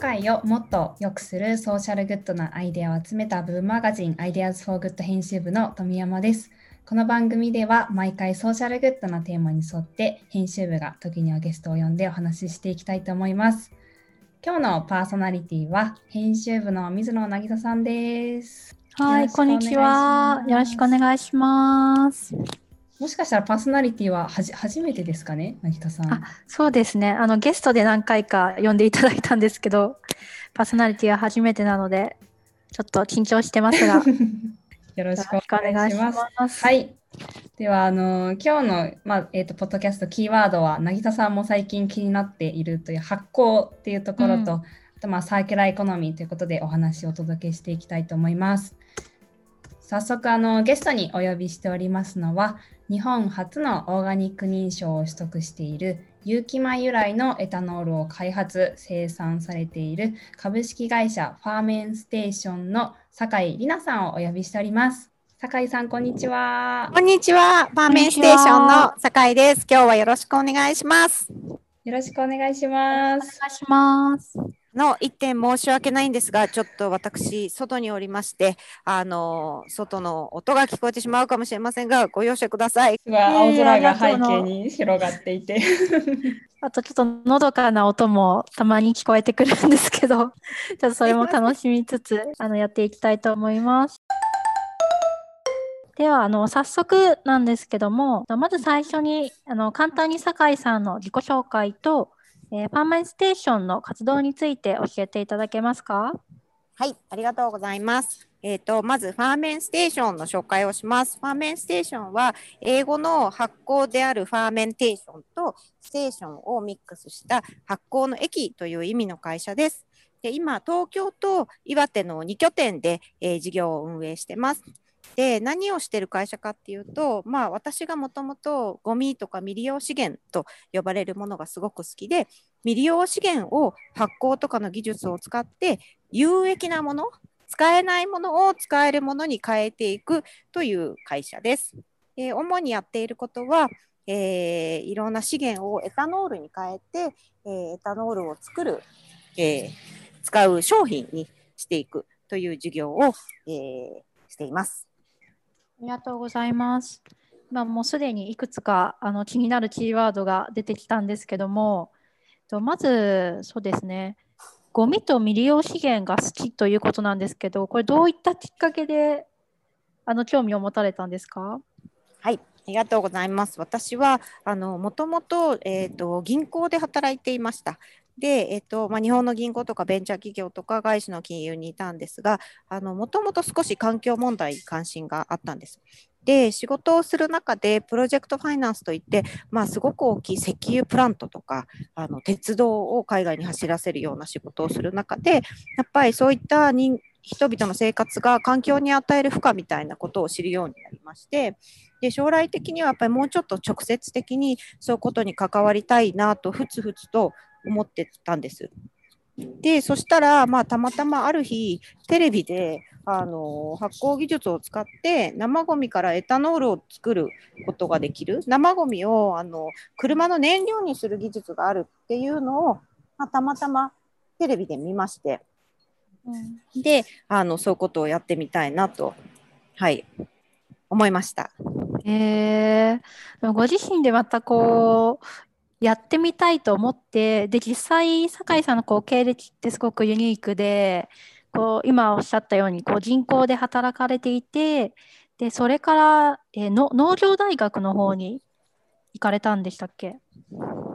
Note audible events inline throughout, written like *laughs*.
会をもっと良くするソーシャルグッドなアイデアを集めたブームマガジン Ideas for Good 編集部の富山です。この番組では毎回ソーシャルグッドなテーマに沿って編集部が時にはゲストを呼んでお話ししていきたいと思います。今日のパーソナリティは編集部の水野渚さんです。はい、こんにちは。よろしくお願いします。もしかしたらパーソナリティははじ初めてですかね、渚さん。あそうですねあの。ゲストで何回か呼んでいただいたんですけど、パーソナリティは初めてなので、ちょっと緊張してますが、*laughs* よろしくお願いします。ますはい。では、あの今日の、まあえーと、ポッドキャストキーワードは、渚さんも最近気になっているという発酵っていうところと、うん、あとまあサーキュラーエコノミーということでお話をお届けしていきたいと思います。早速あのゲストにお呼びしておりますのは日本初のオーガニック認証を取得している有機米由来のエタノールを開発生産されている株式会社ファーメンステーションの酒井里奈さんをお呼びしております。酒井さんこんにちは。こんにちは。ファーメンステーションの酒井です。今日はよろしくお願いします。よろしくお願いします。お願いしますの一点申し訳ないんですが、ちょっと私、外におりまして、あの、外の音が聞こえてしまうかもしれませんが、ご容赦ください。青空が背景に広がっていて。*laughs* あとちょっとのどかな音もたまに聞こえてくるんですけど、*laughs* ちょっとそれも楽しみつつ、あの、やっていきたいと思います。では、あの、早速なんですけども、まず最初に、あの、簡単に酒井さんの自己紹介と、えー、ファーマンステーションの活動について教えていただけますか？はい、ありがとうございます。えっ、ー、と、まず、ファーメンステーションの紹介をします。ファーメンステーションは、英語の発酵であるファーメンテーションとステーションをミックスした発酵の駅という意味の会社です。で今、東京と岩手の2拠点で、えー、事業を運営してます。で何をしてる会社かっていうと、まあ、私がもともとゴミとか未利用資源と呼ばれるものがすごく好きで未利用資源を発酵とかの技術を使って有益なもの使えないものを使えるものに変えていくという会社です。えー、主にやっていることは、えー、いろんな資源をエタノールに変えて、えー、エタノールを作る、え使う商品にしていくという事業を、えしています。ありがとうございます。ま、もうすでにいくつかあの気になるキーワードが出てきたんですけども、とまずそうですね、ゴミと未利用資源が好きということなんですけど、これどういったきっかけであの興味を持たれたんですか？はい、ありがとうございます。私はあのもともと,、えーと銀行で働いていました。で、えっとまあ、日本の銀行とかベンチャー企業とか外資の金融にいたんですが、もともと少し環境問題に関心があったんです。で、仕事をする中で、プロジェクトファイナンスといって、まあ、すごく大きい石油プラントとか、あの鉄道を海外に走らせるような仕事をする中で、やっぱりそういった人人々の生活が環境に与える負荷みたいなことを知るようになりまして、で将来的にはやっぱりもうちょっと直接的にそういうことに関わりたいなとふつふつと思ってたんです。でそしたら、まあ、たまたまある日テレビであの発酵技術を使って生ごみからエタノールを作ることができる生ごみをあの車の燃料にする技術があるっていうのを、まあ、たまたまテレビで見まして、うん、であのそういうことをやってみたいなと、はい、思いました。えー、ご自身でまたこうやってみたいと思ってで実際酒井さんのこう経歴ってすごくユニークでこう今おっしゃったようにこう人口で働かれていてでそれから、えー、の農業大学の方に行かれたんでしたっけ？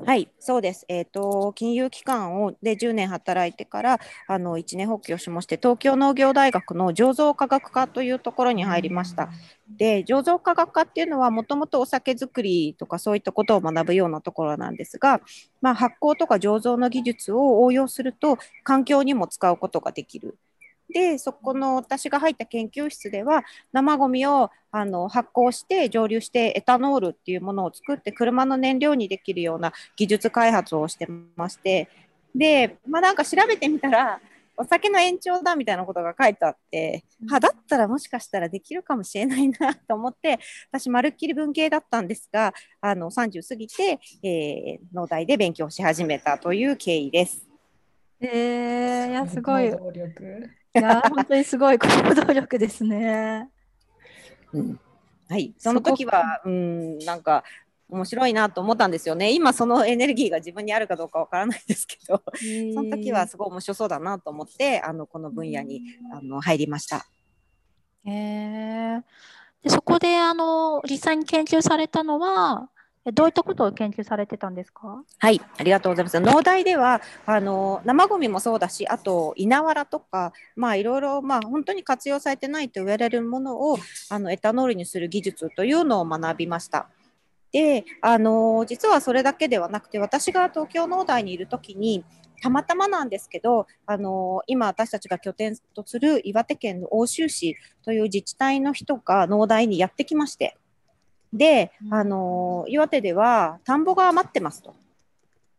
はい、そうです。えっ、ー、と金融機関をで10年働いてからあの1年発起をしまして、東京農業大学の醸造科学科というところに入りました。で、醸造科学科っていうのはもともとお酒造りとかそういったことを学ぶようなところなんですが、まあ、発酵とか醸造の技術を応用すると環境にも使うことができる。でそこの私が入った研究室では生ごみをあの発酵して蒸留してエタノールっていうものを作って車の燃料にできるような技術開発をしてましてで、まあ、なんか調べてみたらお酒の延長だみたいなことが書いてあって、はだったらもしかしたらできるかもしれないなと思って私まるっきり文系だったんですがあの30過ぎて、えー、農大で勉強し始めたという経緯です。えー、いや、すごい。本当にすごい行動力ですね。うん、はい、その時は、うん、なんか面白いなと思ったんですよね。今そのエネルギーが自分にあるかどうかわからないですけど、その時はすごい面白そうだなと思ってあのこの分野にあの入りました。へえー、でそこであの実際に研究されたのはどういったことを研究されてたんですか？はい、ありがとうございます。農大ではあの生ゴミもそうだし、あと稲わらとか、まあいろいろまあ本当に活用されてないと言われるものをあのエタノールにする技術というのを学びました。で、あの実はそれだけではなくて、私が東京農大にいるときに、たまたまなんですけど、あの今私たちが拠点とする岩手県の奥州市という自治体の人が農大にやってきまして、で、あの岩手では田んぼが余ってますと。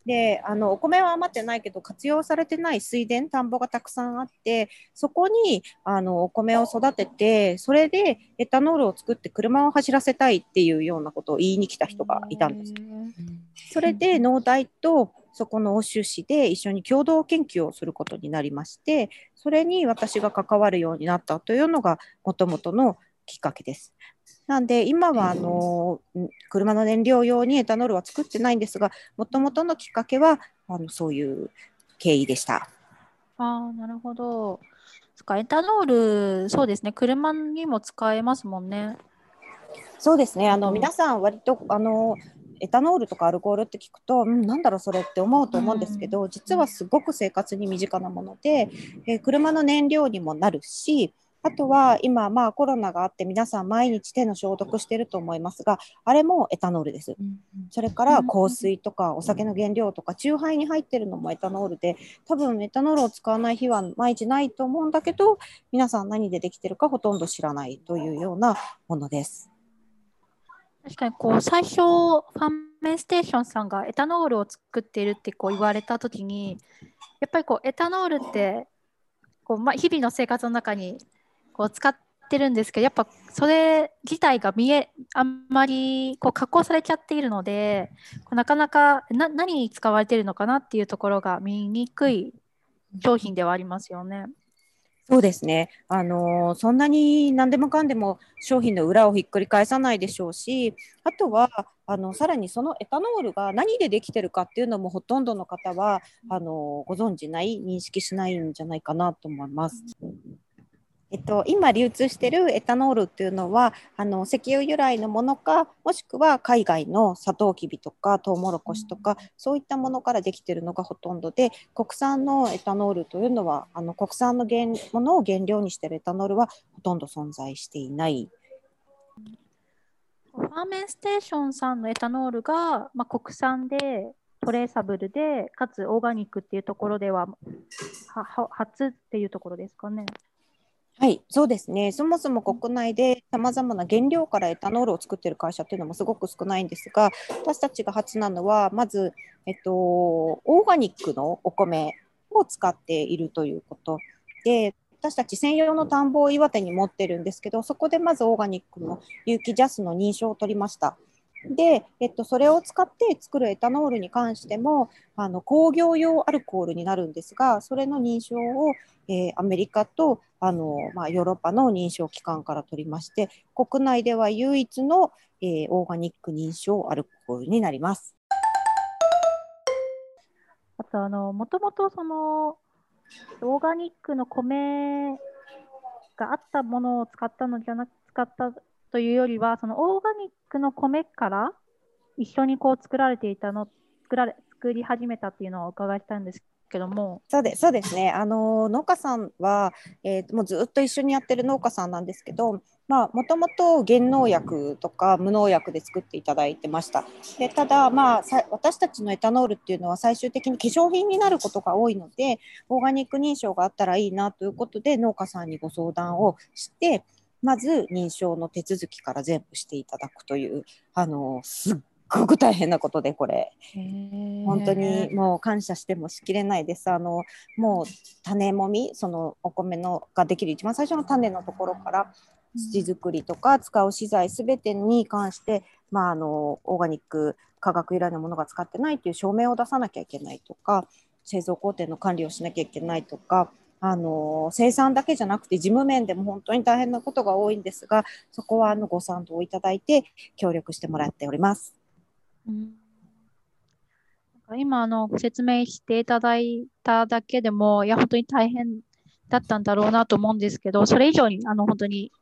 であのお米は余ってないけど活用されてない水田田んぼがたくさんあってそこにあのお米を育ててそれでエタノールを作って車を走らせたいっていうようなことを言いに来た人がいたんです。それで農大とそこの欧州市で一緒に共同研究をすることになりましてそれに私が関わるようになったというのがもともとのきっかけです。なんで今はあの車の燃料用にエタノールは作ってないんですがもともとのきっかけはあのそういう経緯でした。あなるほど。そかエタノールそうですね車にも使えますもんね。そうですねあの、皆さん割とあのエタノールとかアルコールって聞くと、うん、なんだろうそれって思うと思うんですけど、実はすごく生活に身近なもので、えー、車の燃料にもなるしあとは今、まあコロナがあって皆さん毎日手の消毒してると思いますが、あれもエタノールです。それから香水とかお酒の原料とか、酎ハイに入ってるのもエタノールで、多分エタノールを使わない日は毎日ないと思うんだけど、皆さん何でできてるかほとんど知らないというようなものです。確かにこう最初ファンメンステーションさんがエタノールを作っているってこう言われた時にやっぱりこうエタノールってこう、まあ、日々の生活の中にこう使ってるんですけどやっぱそれ自体が見えあんまりこう加工されちゃっているのでなかなかな何に使われているのかなっていうところが見にくい商品ではありますよね。そうですね、あの、そんなに何でもかんでも商品の裏をひっくり返さないでしょうしあとはあのさらにそのエタノールが何でできてるかっていうのもほとんどの方はあの、ご存じない認識しないんじゃないかなと思います。えっと、今流通しているエタノールっていうのはあの石油由来のものかもしくは海外のサトウキビとかトウモロコシとか、そういったものからできているのがほとんどで国産のエタノールというのはあの国産の原ものを原料にしているエタノールはほとんど存在していない。ファーメンステーションさんのエタノールが、まあ、国産でトレーサブルでかつオーガニックっていうところではは初っていうところですかね。はい、そうですね。そもそも国内でさまざまな原料からエタノールを作っている会社っていうのもすごく少ないんですが、私たちが初なのは、まず、えっと、オーガニックのお米を使っているということで、私たち専用の田んぼを岩手に持ってるんですけど、そこでまずオーガニックの有機ジャスの認証を取りました。で、えっと、それを使って作るエタノールに関してもあの工業用アルコールになるんですがそれの認証を、えー、アメリカとあの、まあ、ヨーロッパの認証機関から取りまして国内では唯一の、えー、オーガニック認証アルコールになります。あとあのもともとそのオーガニックの米があったものを使ったのじゃなく使ったというよりは、そのオーガニックの米から一緒にこう作られていたの、作られ作り始めたっていうのをお伺いしたんですけども。そうでそうですね。あの農家さんは、えー、もうずっと一緒にやってる農家さんなんですけど、もともと原農薬とか無農薬で作っていただいてました。でただまあ私たちのエタノールっていうのは最終的に化粧品になることが多いので、オーガニック認証があったらいいなということで農家さんにご相談をして。まず認証の手続きから全部していただくというあのすっごく大変なことでこれ。本当にもう感謝してもしきれないです。あのもう種もみそのお米のができる一番最初の種のところから土作りとか使う資材すべてに関して、まあ、あのオーガニック化学由来のものが使ってないという証明を出さなきゃいけないとか製造工程の管理をしなきゃいけないとかあの生産だけじゃなくて事務面でも本当に大変なことが多いんですがそこはあのご賛同いただいて協力してもらっております。うん。今あの説明していただいただけでも、いや、本当に大変だったんだろうなと思うんですけど、それ以上にあの本当に、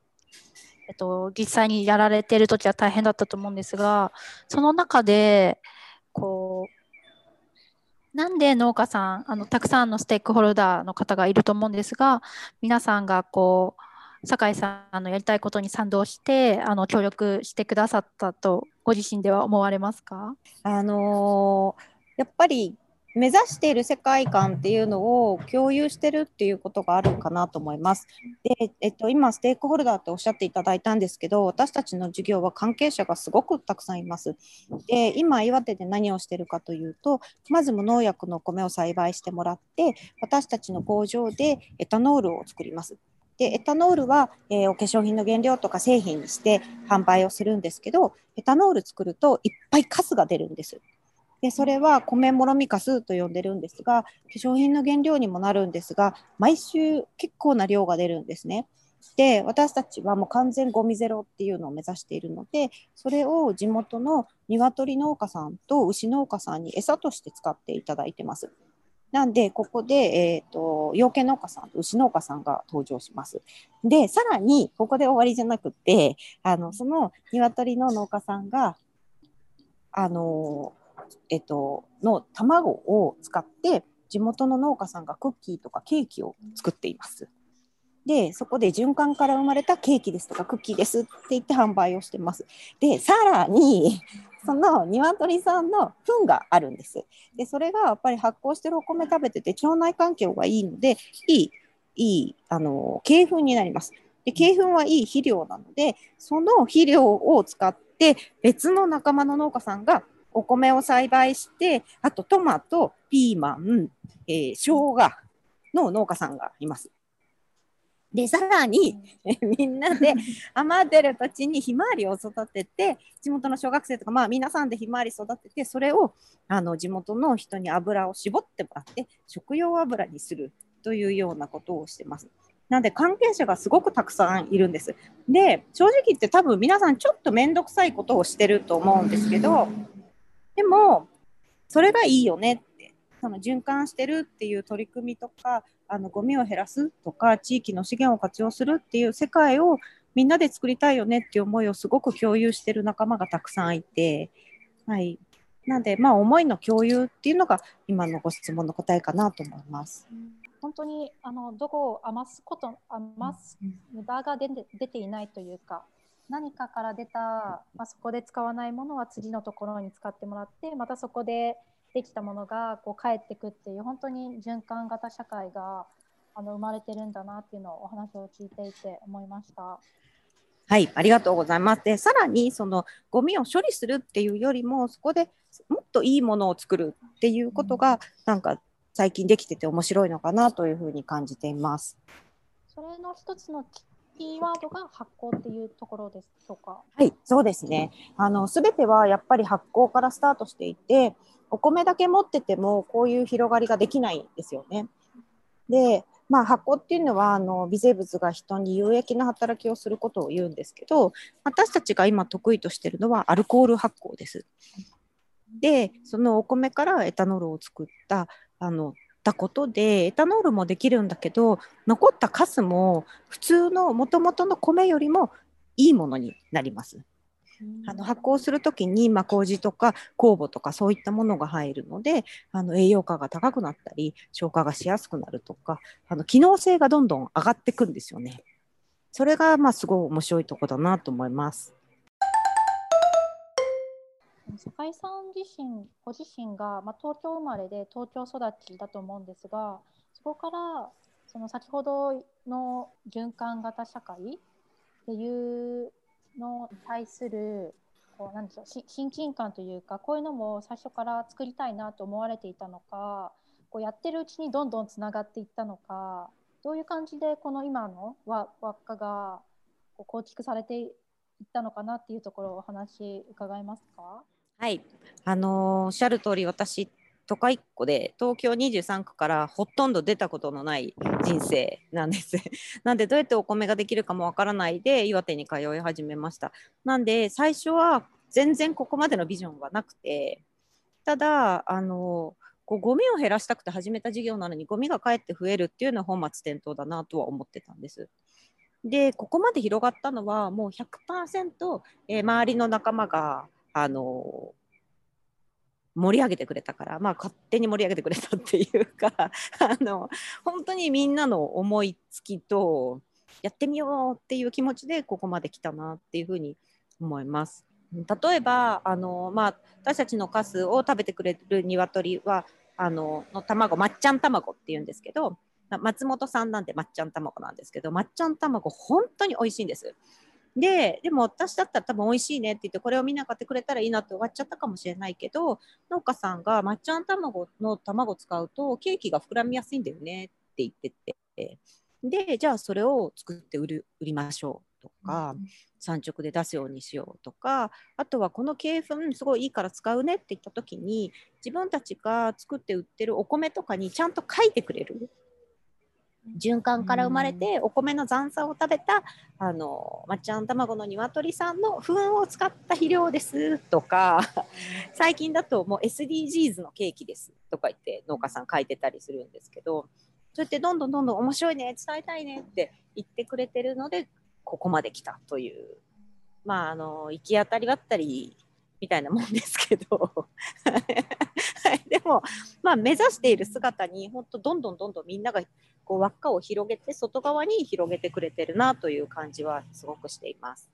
えっと、実際にやられている時は大変だったと思うんですが、その中で、こう、なんで農家さん、あのたくさんのステークホルダーの方がいると思うんですが、皆さんがこう、酒井さんのやりたいことに賛同してあの協力してくださったとご自身では思われますか？あのーやっぱり目指している世界観っていうのを共有してるっていうことがあるかなと思います。で、えっと、今、ステークホルダーっておっしゃっていただいたんですけど、私たちの授業は関係者がすごくたくさんいます。で、今、岩手で何をしてるかというと、まず無農薬の米を栽培してもらって、私たちの工場でエタノールを作ります。でエタノールは、えー、お化粧品の原料とか製品にして販売をするんですけどエタノール作るといっぱいカスが出るんです。でそれは米もろみかすと呼んでるんですが化粧品の原料にもなるんですが毎週結構な量が出るんですね。で私たちはもう完全ゴミゼロっていうのを目指しているのでそれを地元の鶏農家さんと牛農家さんに餌として使っていただいてます。なんで、ここで、えっ、ー、と、養鶏農家さんと牛農家さんが登場します。で、さらに、ここで終わりじゃなくて、あの、その鶏の農家さんが、あの、えっと、の卵を使って地元の農家さんがクッキーとかケーキを作っています。で、そこで循環から生まれたケーキですとかクッキーですって言って販売をしてます。で、さらに、その鶏さんの糞があるんです。で、それがやっぱり発酵してるお米食べてて腸内環境がいいので、いい、いい、あの、鶏粉になります。で、鶏粉はいい肥料なので、その肥料を使って別の仲間の農家さんがお米を栽培して、あとトマト、ピーマン、えー、生姜の農家さんがいます。で、さらに、みんなで余ってる土地にひまわりを育てて、地元の小学生とか、まあ皆さんでひまわり育てて、それをあの地元の人に油を絞ってもらって、食用油にするというようなことをしてます。なんで関係者がすごくたくさんいるんです。で、正直言って多分皆さんちょっと面倒くさいことをしてると思うんですけど、でも、それがいいよねって、その循環してるっていう取り組みとか、あのゴミを減らすとか、地域の資源を活用するっていう世界をみんなで作りたいよねっていう思いをすごく共有してる仲間がたくさんいて、はい。なんで、まあ、思いの共有っていうのが今のご質問の答えかなと思います。本当にあのどこを余すこと余す無駄が出て出ていないというか何かから出た、まあ、そこで使わないものは次のところに使ってもらってまたそこでできたものがこう返ってくっていう本当に循環型社会があの生まれてるんだなっていうのをお話を聞いていて思いました。はい、ありがとうございます。で、さらにそのゴミを処理するっていうよりも、そこでもっといいものを作るっていうことが、なんか最近できてて面白いのかなというふうに感じています。それの一つのキーワードが発酵っていうところでしょうか？はい、そうですね。あのすべてはやっぱり発酵からスタートしていて、お米だけ持っててもこういう広がりができないんですよね。で、まあ、発酵っていうのはあの微生物が人に有益な働きをすることを言うんですけど私たちが今得意としてるのはアルコール発酵です。でそのお米からエタノールを作ったあのたことでエタノールもできるんだけど残ったカスも普通のもともとの米よりもいいものになります。あの発酵する時に、まあ、麹とか酵母とかそういったものが入るのであの栄養価が高くなったり消化がしやすくなるとかあの機能性がどんどん上がっていくんですよね。それがまあすごい面白いとこだなと思います。酒井さん自身、ご自身が、まあ、東京生まれで東京育ちだと思うんですが、そこからその先ほどの循環型社会っていうの対するこうなんでしょう親近感というかこういうのも最初から作りたいなと思われていたのかこうやってるうちにどんどんつながっていったのかどういう感じでこの今の輪っかがこう構築されていったのかなっていうところをお話伺えますか？はい、あのおっしゃる通り私都会っ子で東京23区からほとんど出たことのない人生なんです。*laughs* なんでどうやってお米ができるかもわからないで岩手に通い始めました。なんで最初は全然ここまでのビジョンはなくてただあのこうゴミを減らしたくて始めた事業なのにゴミがかえって増えるっていうのは本末転倒だなとは思ってたんです。でここまで広がったのはもう100%、えー、周りの仲間があの盛り上げてくれたから、まあ、勝手に盛り上げてくれたっていうか *laughs* あの本当にみんなの思いつきとやってみようっていう気持ちでここまで来たなっていうふうに思います。例えばあの、まあ、私たちのカスを食べてくれる鶏はあのの卵まっちゃん卵っていうんですけど松本さんなんでまっちゃん卵なんですけどまっちゃん卵本当に美味しいんです。ででも私だったら多分美味しいねって言ってこれをみんな買ってくれたらいいなって終わっちゃったかもしれないけど農家さんがまっちゃん卵の卵使うとケーキが膨らみやすいんだよねって言ってて。でじゃあそれを作って売る売りましょうとか、産直で出すようにしようとかあとはこの鶏粉すごいいいから使うねって言った時に自分たちが作って売ってるお米とかにちゃんと書いてくれる循環から生まれてお米の残渣を食べたあのまっちゃん卵の鶏さんの糞を使った肥料ですとか *laughs* 最近だともう SDGs のケーキですとか言って農家さん書いてたりするんですけどそうやってどんどんどんどん面白いね伝えたいねって言ってくれてるのでここまで来たという、まあ、あの行き当たりばったりみたいなもんですけど。*laughs* でも、まあ、目指している姿に本当どんどんどんどんみんながこう輪っかを広げて外側に広げてくれてるなという感じはすごくしています。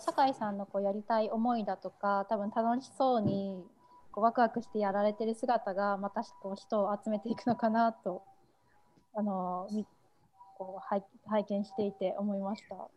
酒井さん。のこうやりたい思いだとか多分楽しそうにこうワクワクしてやられてる姿がまたこう人を集めていくのかなとあのこう拝見していて思いました。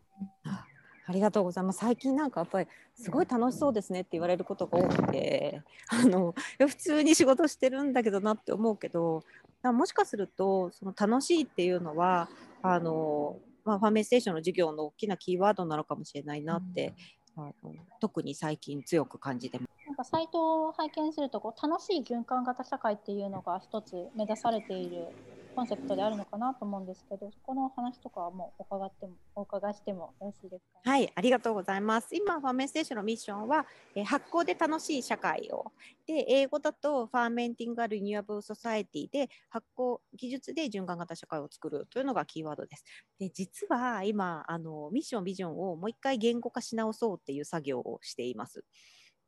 ありがとうございます。最近なんかやっぱりすごい楽しそうですねって言われることが多くて、あの普通に仕事してるんだけどなって思うけど、もしかするとその楽しいっていうのはあのまあ、ファーメンステーションの事業の大きなキーワードなのかもしれないなって、うん、あの特に最近強く感じてます。なんかサイトを拝見するとこう楽しい循環型社会っていうのが一つ目指されているコンセプトであるのかなと思うんですけど、そこの話とかはもう伺ってもお伺いしてもよろしいですか？はい、ありがとうございます。今ファーメンステーションのミッションは、えー、発酵で楽しい社会を、で英語だと Fermenting a Renewable Society で発酵技術で循環型社会を作るというのがキーワードです。で実は今あのミッションビジョンをもう一回言語化し直そうっていう作業をしています。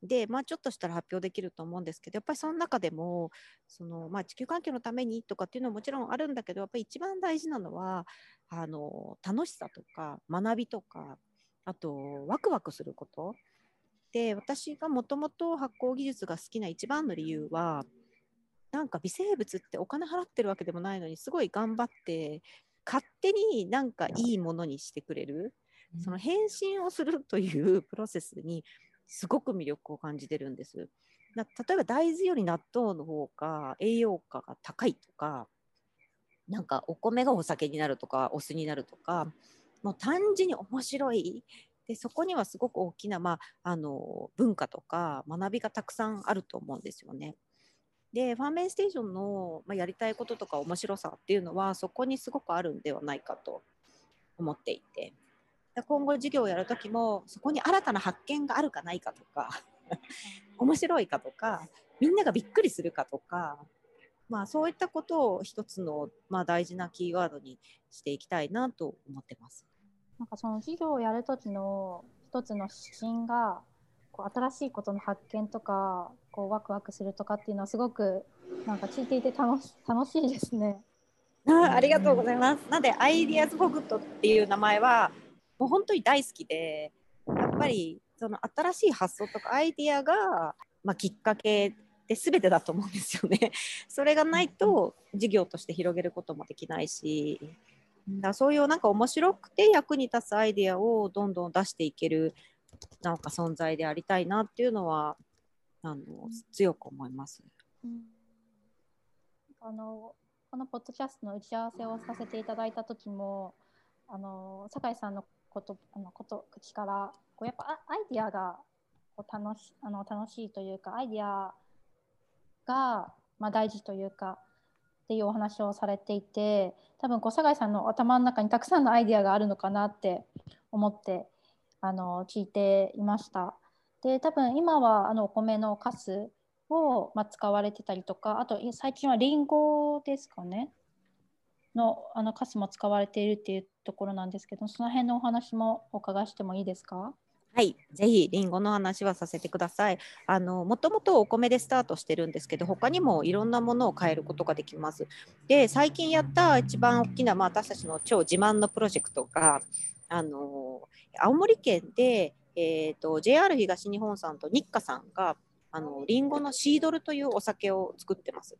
で、まあ、ちょっとしたら発表できると思うんですけどやっぱりその中でもその、まあ、地球環境のためにとかっていうのはもちろんあるんだけどやっぱり一番大事なのはあの楽しさとか学びとかあとワクワクすること。で私がもともと発酵技術が好きな一番の理由はなんか微生物ってお金払ってるわけでもないのにすごい頑張って勝手になんかいいものにしてくれる、その変身をするというプロセスにすごく魅力を感じてるんです。な例えば大豆より納豆の方が栄養価が高いとかなんかお米がお酒になるとかお酢になるとかもう単純に面白いでそこにはすごく大きな、まあ、あの文化とか学びがたくさんあると思うんですよね。でファーメンステーションの、まあ、やりたいこととか面白さっていうのはそこにすごくあるんではないかと思っていて今後授業をやるときもそこに新たな発見があるかないかとか面白いかとかみんながびっくりするかとか、まあ、そういったことを一つの、まあ、大事なキーワードにしていきたいなと思ってます。なんかその授業をやるときの一つの指針がこう新しいことの発見とかこうワクワクするとかっていうのはすごくなんか聞いていて楽し楽しいですね。あありがとうございます。なんでアイディアズフォグットっていう名前はもう本当に大好きでやっぱりその新しい発想とかアイディアが、まあ、きっかけで全てだと思うんですよね。*laughs* それがないと事業として広げることもできないしだそういうなんか面白くて役に立つアイデアをどんどん出していけるなんか存在でありたいなっていうのはあの強く思います。うん、あのこのポッドキャストの打ち合わせをさせていただいた時もあの酒井さんのことあのこと口からこうやっぱアイディアがこう楽しあの楽しいというかアイディアが、まあ、大事というかっていうお話をされていて多分小坂井さんの頭の中にたくさんのアイデアがあるのかなって思ってあの聞いていました。で多分今はあのお米のカスを、まあ、使われてたりとかあと最近はりんごですかねのあのカスも使われているっていうところなんですけどその辺のお話もお伺いしてもいいですか？はい、ぜひりんごの話はさせてください。あのもともとお米でスタートしてるんですけど、他にもいろんなものを変えることができます。で、最近やった一番大きな、まあ、私たちの超自慢のプロジェクトが、あの青森県で、えーと、JR 東日本さんと日課さんがあのリンゴのシードルというお酒を作ってます。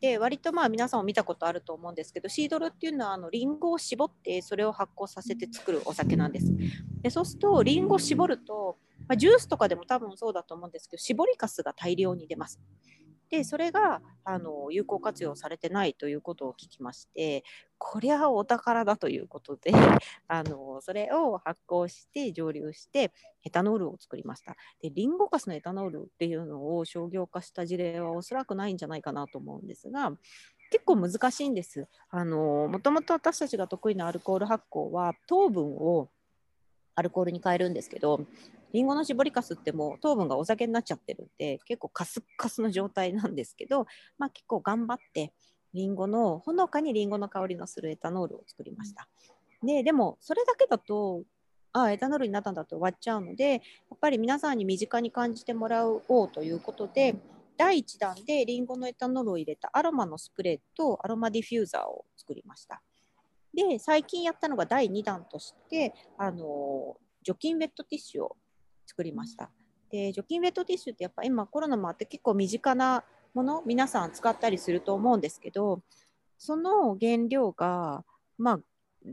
で割とまあ皆さんも見たことあると思うんですけどシードルっていうのはあのリンゴを絞ってそれを発酵させて作るお酒なんです。でそうするとリンゴを絞ると、まあ、ジュースとかでも多分そうだと思うんですけど絞りかすが大量に出ます。でそれがあの有効活用されてないということを聞きましてこりゃお宝だということで *laughs* あのそれを発酵して蒸留してエタノールを作りましたでリンゴガスのエタノールっていうのを商業化した事例はおそらくないんじゃないかなと思うんですが結構難しいんです。あのもともと私たちが得意なアルコール発酵は糖分をアルコールに変えるんですけどりんごの搾りかすってもう糖分がお酒になっちゃってるんで結構カスカスの状態なんですけど、まあ、結構頑張ってりんごのほのかにりんごの香りのするエタノールを作りました。ででもそれだけだとあエタノールになったんだと終わっちゃうのでやっぱり皆さんに身近に感じてもらおうということで第1弾でりんごのエタノールを入れたアロマのスプレーとアロマディフューザーを作りました。で最近やったのが第2弾としてあの除菌ウェットティッシュを作りました。で除菌ウェットティッシュってやっぱ今コロナもあって結構身近なもの皆さん使ったりすると思うんですけどその原料がまあ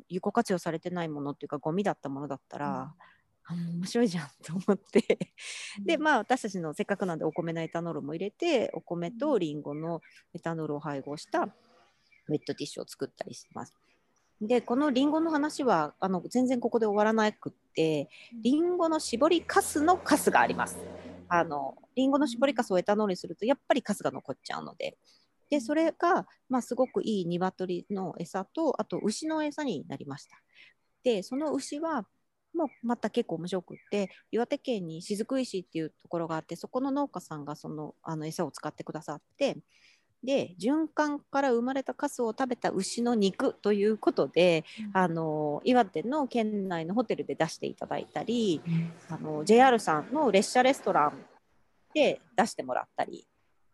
有効活用されてないものっていうかゴミだったものだったら、うん、面白いじゃんと思ってでまあ私たちのせっかくなんでお米のエタノールも入れてお米とりんごのエタノールを配合したウェットティッシュを作ったりします。でこのりんごの話はあの全然ここで終わらなくってりんごの絞りかすのかすがあります。あのりんごの絞りかすをエタノールにするとやっぱりかすが残っちゃうのででそれが、まあ、すごくいい鶏の餌とあと牛の餌になりました。でその牛はもうまた結構面白くって岩手県に雫石っていうところがあってそこの農家さんがそのあの餌を使ってくださってで循環から生まれたカスを食べた牛の肉ということで、うん、あの岩手の県内のホテルで出していただいたり、うん、あの JR さんの列車レストランで出してもらったり。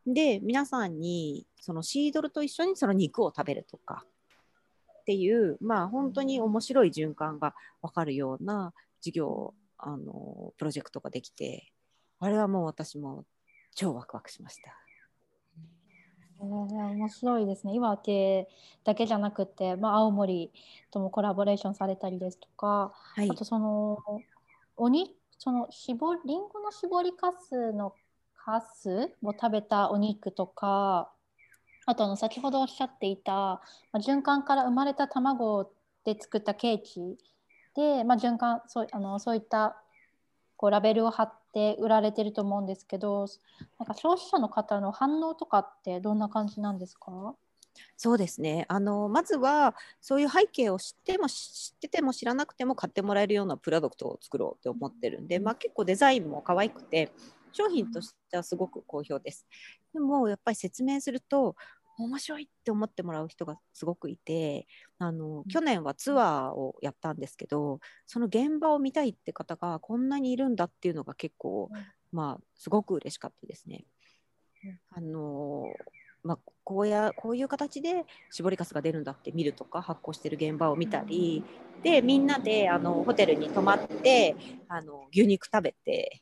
で皆さんにそのシードルと一緒にその肉を食べるとか。っていうまあ本当に面白い循環が分かるような事業あのプロジェクトができてあれはもう私も超ワクワクしました。えー、面白いですね。岩手だけじゃなくて、まあ、青森ともコラボレーションされたりですとか、はい、あとそのおにその絞りんごの絞りかすのかすを食べたお肉とかあとあの先ほどおっしゃっていた、まあ、循環から生まれた卵で作ったケーキで、まあ、循環そうあのそういったこうラベルを貼って売られてると思うんですけどなんか消費者の方の反応とかってどんな感じなんですか？そうですねあのまずはそういう背景を知っても知ってても知らなくても買ってもらえるようなプロダクトを作ろうって思ってるんで、まあ、結構デザインも可愛くて商品としてはすごく好評です。でもやっぱり説明すると面白いって思ってもらう人がすごくいてあの去年はツアーをやったんですけどその現場を見たいって方がこんなにいるんだっていうのが結構、まあすごく嬉しかったですね。あのまあ、こうやこういう形で絞りかすが出るんだって見るとか発酵してる現場を見たりでみんなであのホテルに泊まってあの牛肉食べて、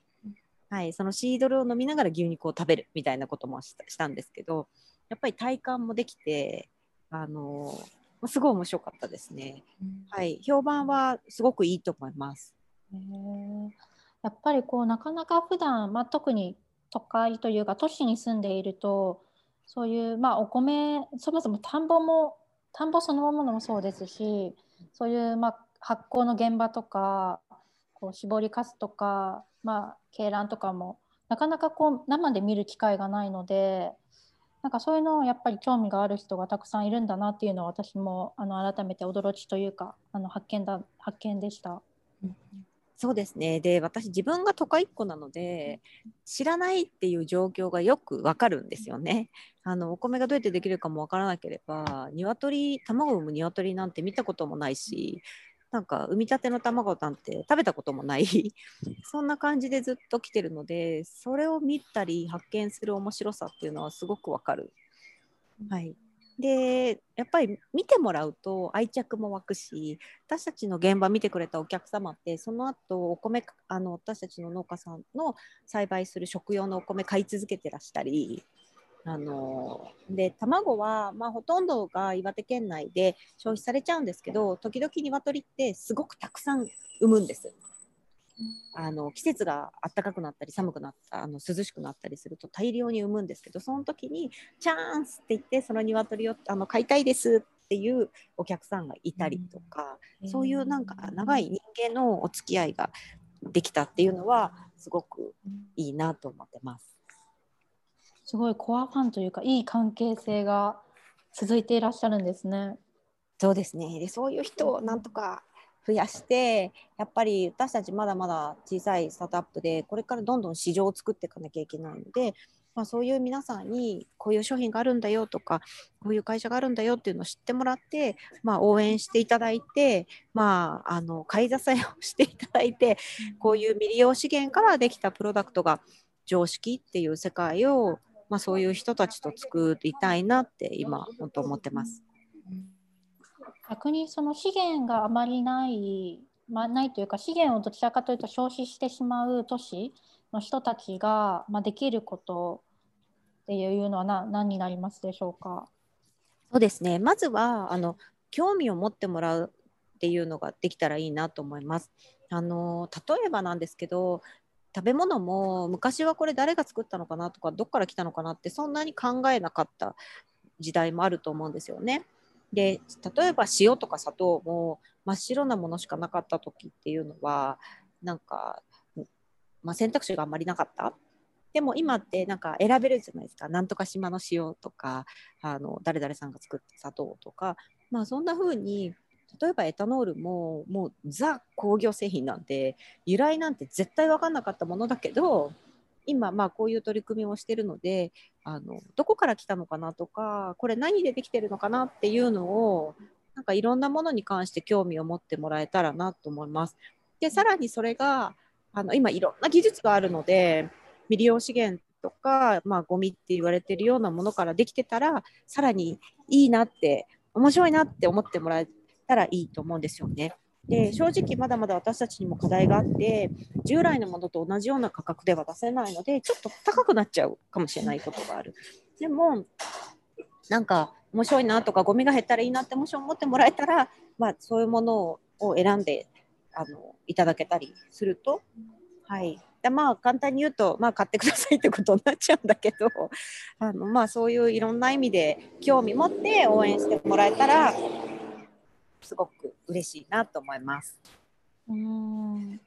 はい、そのシードルを飲みながら牛肉を食べるみたいなこともしたんですけどやっぱり体感もできて、あのすごい面白かったですね。うん、はい、評判はすごくいいと思います。へやっぱりこうなかなか普段、まあ、特に都会というか都市に住んでいるとそういう、まあ、お米そもそも田んぼも田んぼそのものもそうですしそういう、まあ、発酵の現場とかこう搾りかすとか、まあ、鶏卵とかもなかなかこう生で見る機会がないのでなんかそういうのをやっぱり興味がある人がたくさんいるんだなっていうのは私もあの改めて驚きというかあの発見だ発見でした。そうですねで私自分が都会っ子なので知らないっていう状況がよくわかるんですよね。あのお米がどうやってできるかもわからなければ鶏卵を産む鶏なんて見たこともないしなんか産みたての卵なんて食べたこともない。*laughs* そんな感じでずっと来てるのでそれを見たり発見する面白さっていうのはすごくわかる。はい、でやっぱり見てもらうと愛着も湧くし私たちの現場見てくれたお客様ってその後お米あの私たちの農家さんの栽培する食用のお米買い続けてらしたりあので卵は、まあ、ほとんどが岩手県内で消費されちゃうんですけど時々鶏ってすごくたくさん産むんです。あの季節が暖かくなったり寒くなったあの涼しくなったりすると大量に産むんですけどその時に「チャンス!」って言ってその鶏をあの買いたいですっていうお客さんがいたりとか、うん、そういうなんか長い人間のお付き合いができたっていうのはすごくいいなと思ってます。すごいコアファンというかいい関係性が続いていらっしゃるんですね。そうですねでそういう人をなんとか増やしてやっぱり私たちまだまだ小さいスタートアップでこれからどんどん市場を作っていかなきゃいけないので、まあ、そういう皆さんにこういう商品があるんだよとかこういう会社があるんだよっていうのを知ってもらって、まあ、応援していただいて、まあ、あの買い支えをしていただいてこういう未利用資源からできたプロダクトが常識っていう世界をまあ、そういう人たちと作りたいなって今本当思ってます。逆にその資源があまりない、まあ、ないというか資源をどちらかというと消費してしまう都市の人たちが、まあ、できることっていうのは何何になりますでしょうか？そうですねまずはあの興味を持ってもらうっていうのができたらいいなと思います。あの例えばなんですけど食べ物も昔はこれ誰が作ったのかなとかどっから来たのかなってそんなに考えなかった時代もあると思うんですよね。で例えば塩とか砂糖も真っ白なものしかなかった時っていうのはなんか、まあ、選択肢があんまりなかった。でも今ってなんか選べるじゃないですか。なんとか島の塩とかあの誰々さんが作った砂糖とか、まあ、そんな風に例えばエタノールももうザ工業製品なんて由来なんて絶対分かんなかったものだけど今まあこういう取り組みをしてるのであのどこから来たのかなとかこれ何でできてるのかなっていうのをなんかいろんなものに関して興味を持ってもらえたらなと思います。でさらにそれがあの今いろんな技術があるので未利用資源とか、まあ、ゴミって言われてるようなものからできてたらさらにいいなって面白いなって思ってもらえたらいいと思うんですよね。で正直まだまだ私たちにも課題があって従来のものと同じような価格では出せないのでちょっと高くなっちゃうかもしれないことがある。でもなんか面白いなとかゴミが減ったらいいなってもし思ってもらえたら、まあ、そういうものを選んであのいただけたりすると、はい、でまあ簡単に言うと、まあ、買ってくださいってことになっちゃうんだけどあの、まあ、そういういろんな意味で興味持って応援してもらえたらすごく嬉しいなと思います。うん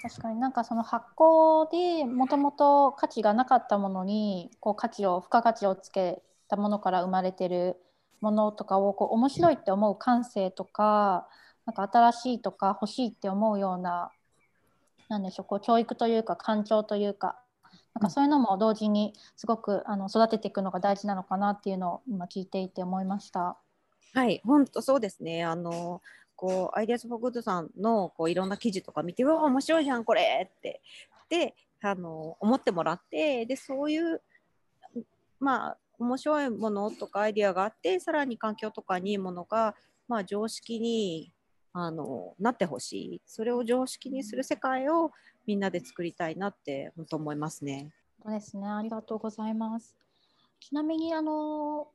確かになんかその発酵でもともと価値がなかったものにこう価値を付加価値をつけたものから生まれてるものとかをこう面白いって思う感性とかなんか新しいとか欲しいって思うようななんでしょうこう教育というか感情というかなんかそういうのも同時にすごくあの育てていくのが大事なのかなっていうのを今聞いていて思いました。はい、本当そうですね。あの、こう、 IDEAS FOR GOOD さんのこういろんな記事とか見て、うわ、面白いじゃん、これって。で、あの、思ってもらって、で、そういう、まあ、面白いものとかアイデアがあって、さらに環境とかにいいものが、まあ、常識にあのなってほしい。それを常識にする世界をみんなで作りたいなって本当思いますね。そうですね。ありがとうございます。ちなみにあの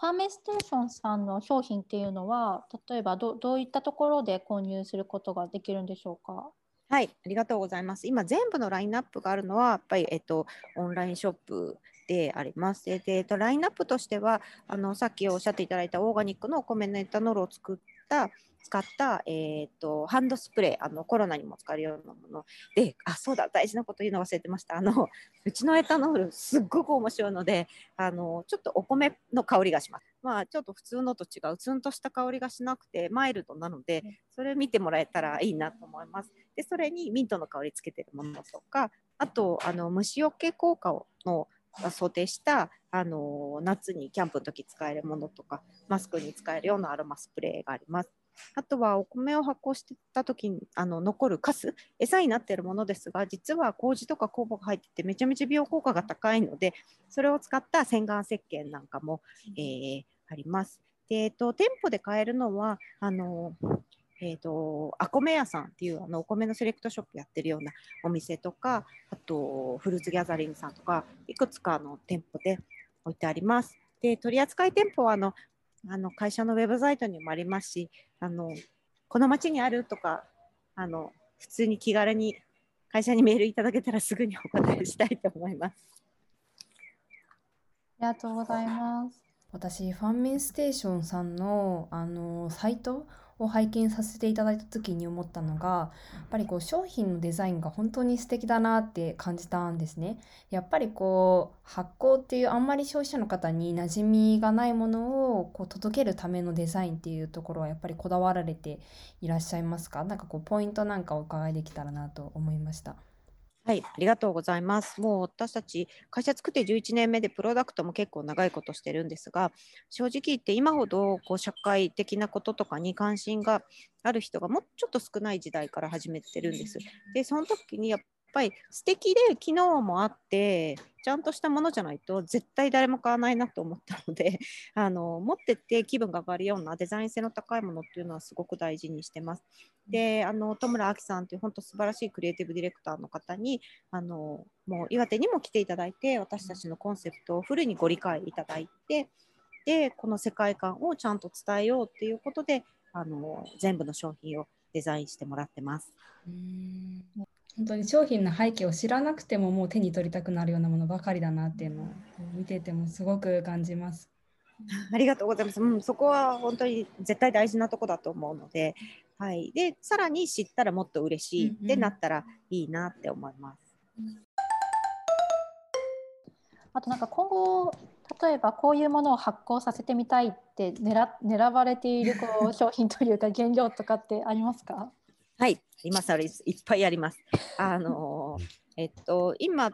ファーメステーションさんの商品っていうのは、例えばどどういったところで購入することができるんでしょうか？はい、ありがとうございます。今、全部のラインナップがあるのは、やっぱり、えっと、オンラインショップであります。で、えっと、ラインナップとしては、あの、さっきおっしゃっていただいたオーガニックのお米のエタノールを作った使った、えっ、と、ハンドスプレー、あの、コロナにも使えるようなもので、あ、そうだ、大事なこと言うの忘れてました。あの、うちのエタノール、すっごく面白いので、あの、ちょっとお米の香りがします。まあ、ちょっと普通のと違う、ツンとした香りがしなくて、マイルドなので、それ見てもらえたらいいなと思います。で、それにミントの香りつけてるものとか、あと、あの、虫除け効果をの想定したあの夏にキャンプの時使えるものとかマスクに使えるようなアロマスプレーがあります。あとはお米を発酵してた時にあの残るカス餌になっているものですが実は麹とか酵母が入っててめちゃめちゃ美容効果が高いのでそれを使った洗顔石鹸なんかも、えー、あります。でえっと、店舗で買えるのはあのえーと、アコメ屋さんっていうあのお米のセレクトショップやってるようなお店とかあとフルーツギャザリングさんとかいくつかの店舗で置いてあります。で取扱店舗はあのあの会社のウェブサイトにもありますし、あのこの町にあるとかあの普通に気軽に会社にメールいただけたらすぐにお答えしたいと思います。ありがとうございます。私、ファンミンステーションさんのあのサイトを拝見させていただいた時に思ったのが、やっぱりこう商品のデザインが本当に素敵だなって感じたんですね。やっぱりこう発酵っていうあんまり消費者の方に馴染みがないものをこう届けるためのデザインっていうところはやっぱりこだわられていらっしゃいますか？なんかこうポイントなんかお伺いできたらなと思いました。はい、ありがとうございます。もう私たち会社作って11年目でプロダクトも結構長いことしてるんですが、正直言って今ほどこう社会的なこととかに関心がある人がもうちょっと少ない時代から始めてるんです。で、その時にやっぱり素敵で機能もあってちゃんとしたものじゃないと絶対誰も買わないなと思ったので *laughs* あの持ってって気分が上がるようなデザイン性の高いものっていうのはすごく大事にしてます。であの戸村亜希さんという本当素晴らしいクリエイティブディレクターの方にあのもう岩手にも来ていただいて私たちのコンセプトをフルにご理解いただいてでこの世界観をちゃんと伝えようっていうことであの全部の商品をデザインしてもらってます。うん本当に商品の背景を知らなくてももう手に取りたくなるようなものばかりだなっていうのを見ててもすごく感じます。ありがとうございます。うん、そこは本当に絶対大事なとこだと思うので、はい。で、さらに知ったらもっと嬉しいってなったらいいなって思います。うんうん、あとなんか今後例えばこういうものを発酵させてみたいって狙狙われているこう *laughs* 商品というか原料とかってありますか？はい、今更いっぱいあります。あのえっと、今、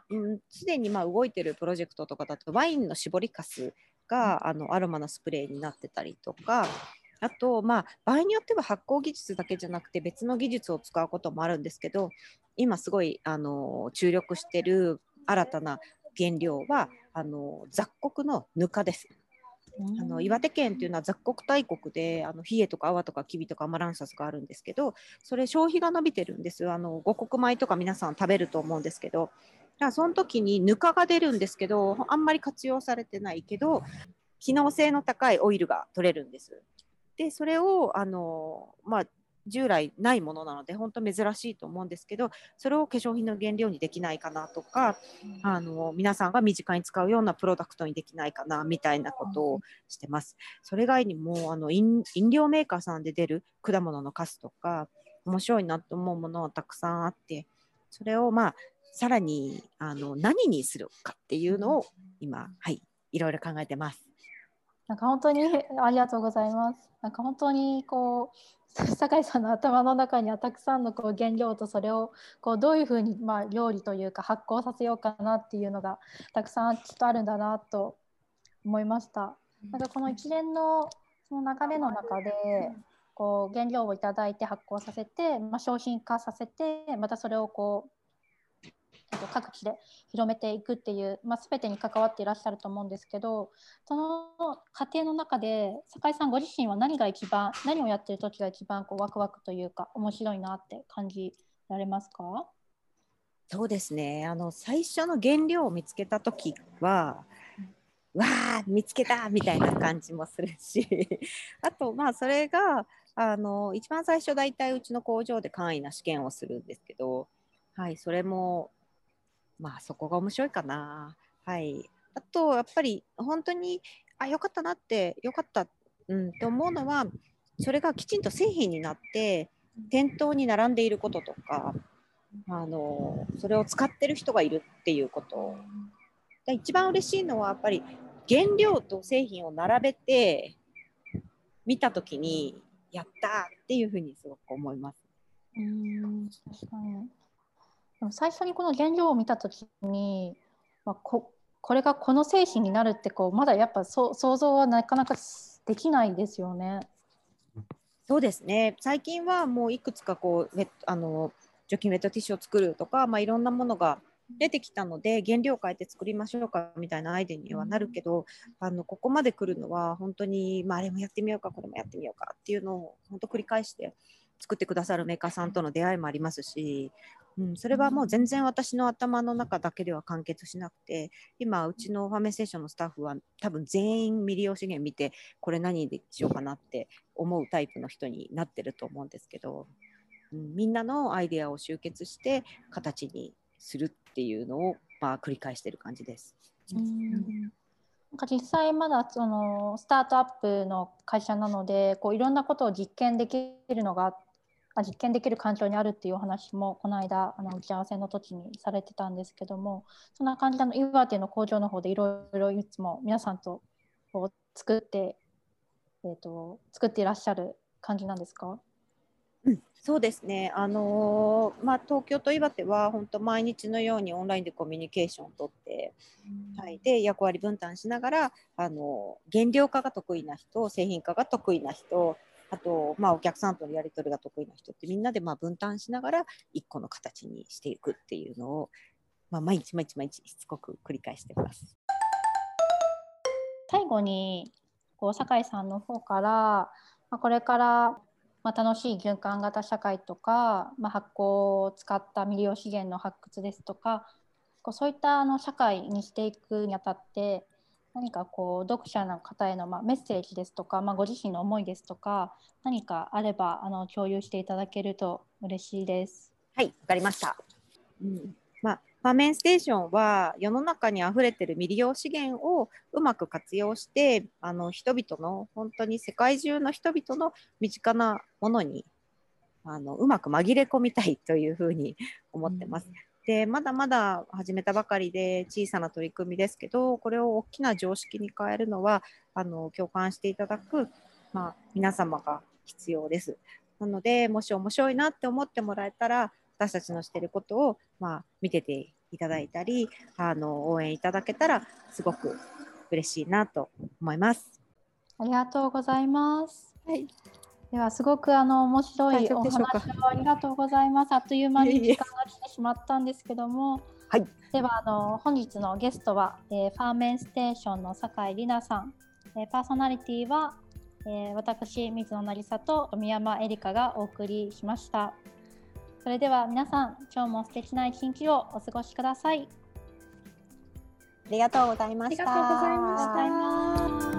すでにまあ動いてるプロジェクトとかだと、ワインの搾りかすがあのアロマのスプレーになってたりとか、あと、まあ、場合によっては発酵技術だけじゃなくて別の技術を使うこともあるんですけど、今すごいあの注力してる新たな原料はあの雑穀のぬかです。あの岩手県っていうのは雑穀大国であの冷えとか泡とかきびとかアマランサスがあるんですけどそれ消費が伸びてるんです。あの五穀米とか皆さん食べると思うんですけど。だその時にぬかが出るんですけどあんまり活用されてないけど機能性の高いオイルが取れるんです。でそれをあの、まあ、従来ないものなので本当珍しいと思うんですけどそれを化粧品の原料にできないかなとか、うん、あの皆さんが身近に使うようなプロダクトにできないかなみたいなことをしてます。それ以外にもあの飲料メーカーさんで出る果物のカスとか面白いなと思うものはたくさんあってそれをまあさらにあの何にするかっていうのを今、はい、いろいろ考えてます。なんか本当にありがとうございます。なんか本当にこう酒井さんの頭の中にはたくさんのこう原料とそれをこうどういうふうにまあ料理というか発酵させようかなっていうのがたくさんきっとあるんだなと思いました。なんかこの一連のその流れの中でこう原料をいただいて発酵させて、まあ、商品化させてまたそれをこう各地で広めていくっていう、まあ、全てに関わっていらっしゃると思うんですけどその過程の中で酒井さんご自身は何が一番何をやってる時が一番こうワクワクというか面白いなって感じられますか？そうですね。あの最初の原料を見つけた時は、うん、わあ見つけたみたいな感じもするし *laughs* あとまあそれがあの一番最初大体うちの工場で簡易な試験をするんですけどはい、それもまあそこが面白いかな。はい。あとやっぱり本当にあよかったなってよかった、うん、と思うのはそれがきちんと製品になって店頭に並んでいることとかあのそれを使ってる人がいるっていうこと一番嬉しいのはやっぱり原料と製品を並べて見た時にやったっていうふうにすごく思います。うん確かに最初にこの原料を見た時に、まあ、ここれがこの製品になるってこうまだやっぱそ想像はなかなかできないですよね。そうですね最近はもういくつかこうあの除菌ウェットティッシュを作るとか、まあ、いろんなものが出てきたので原料を変えて作りましょうかみたいなアイデアにはなるけど、あのここまで来るのは本当に、まあ、あれもやってみようかこれもやってみようかっていうのを本当繰り返して作ってくださるメーカーさんとの出会いもありますし、うん、それはもう全然私の頭の中だけでは完結しなくて今うちのファーメンステーションのスタッフは多分全員未利用資源見てこれ何でしようかなって思うタイプの人になってると思うんですけど、うん、みんなのアイデアを集結して形にするっていうのを、まあ、繰り返してる感じです。うんなんか実際まだそのスタートアップの会社なのでこういろんなことを実験できるのが実験できる環境にあるっていうお話もこの間あの打ち合わせの時にされてたんですけどもそんな感じでの岩手の工場の方でいろいろいつも皆さんとこう作って、えーと作っていらっしゃる感じなんですか？うん、そうですね、あのー、まあ、東京と岩手は本当毎日のようにオンラインでコミュニケーションをとって、うん、はい、で役割分担しながら、あのー、原料化が得意な人製品化が得意な人あと、まあ、お客さんとのやり取りが得意な人ってみんなでまあ分担しながら一個の形にしていくっていうのを、まあ、毎日毎日毎日しつこく繰り返してます。最後にこう酒井さんの方から、まあ、これからまあ、楽しい循環型社会とか、まあ、発酵を使った未利用資源の発掘ですとかこうそういったあの社会にしていくにあたって何かこう読者の方へのまあメッセージですとか、まあ、ご自身の思いですとか何かあればあの共有していただけると嬉しいです。はいわかりました、うんまあ、ファーメンステーションは世の中にあふれてる未利用資源をうまく活用してあの人々の本当に世界中の人々の身近なものにあのうまく紛れ込みたいというふうに思ってます。うん、でまだまだ始めたばかりで小さな取り組みですけどこれを大きな常識に変えるのはあの共感していただく、まあ、皆様が必要です。なのでもし面白いなって思ってもらえたら私たちのしてることを、まあ、見てていただいたりあの応援いただけたらすごく嬉しいなと思います。ありがとうございます。はい、ではすごくあの面白いお話をありがとうございます。あっという間に時間が来てしまったんですけども、はい、ではあの本日のゲストは、えー、ファーメンステーションの酒井里奈さん、えー、パーソナリティは、えー、私水野渚と宮山絵里香がお送りしました。それでは皆さん、今日も素敵な一日をお過ごしください。ありがとうございました。ありがとうございました。